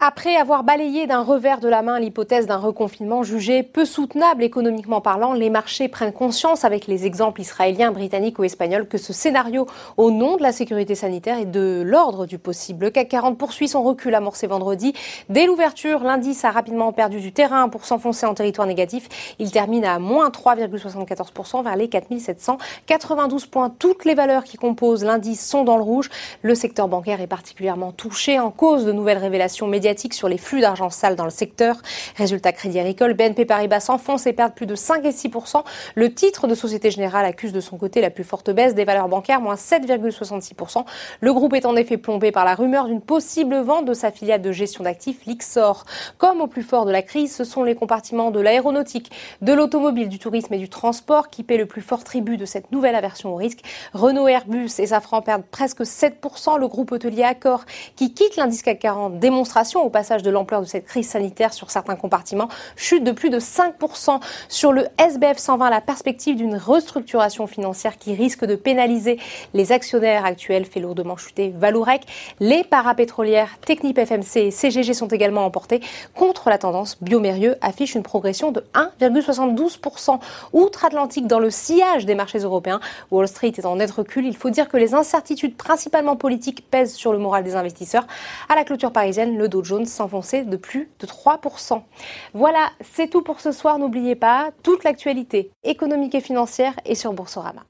Après avoir balayé d'un revers de la main l'hypothèse d'un reconfinement jugé peu soutenable économiquement parlant, les marchés prennent conscience avec les exemples israéliens, britanniques ou espagnols que ce scénario au nom de la sécurité sanitaire est de l'ordre du possible. Le CAC 40 poursuit son recul amorcé vendredi. Dès l'ouverture, l'indice a rapidement perdu du terrain pour s'enfoncer en territoire négatif. Il termine à moins 3,74% vers les 4792 points. Toutes les valeurs qui composent l'indice sont dans le rouge. Le secteur bancaire est particulièrement touché en cause de nouvelles révélations médiatiques sur les flux d'argent sale dans le secteur. Résultat Crédit Agricole, BNP Paribas s'enfonce et perd plus de 5 et 6 Le titre de Société Générale accuse de son côté la plus forte baisse des valeurs bancaires, moins 7,66% Le groupe est en effet plombé par la rumeur d'une possible vente de sa filiale de gestion d'actifs, Lixor. Comme au plus fort de la crise, ce sont les compartiments de l'aéronautique, de l'automobile, du tourisme et du transport qui paient le plus fort tribut de cette nouvelle aversion au risque. Renault, Airbus et Safran perdent presque 7% Le groupe hôtelier Accor, qui quitte l'indice CAC 40, démonstration au passage de l'ampleur de cette crise sanitaire sur certains compartiments, chute de plus de 5%. Sur le SBF 120, la perspective d'une restructuration financière qui risque de pénaliser les actionnaires actuels fait lourdement chuter Valourec. Les parapétrolières Technip FMC et CGG sont également emportées contre la tendance. Biomérieux affiche une progression de 1,72%. Outre-Atlantique, dans le sillage des marchés européens, Wall Street est en net recul. Il faut dire que les incertitudes principalement politiques pèsent sur le moral des investisseurs. À la clôture parisienne, le Dow Jones s'enfoncer de plus de 3%. Voilà, c'est tout pour ce soir. N'oubliez pas, toute l'actualité économique et financière est sur Boursorama.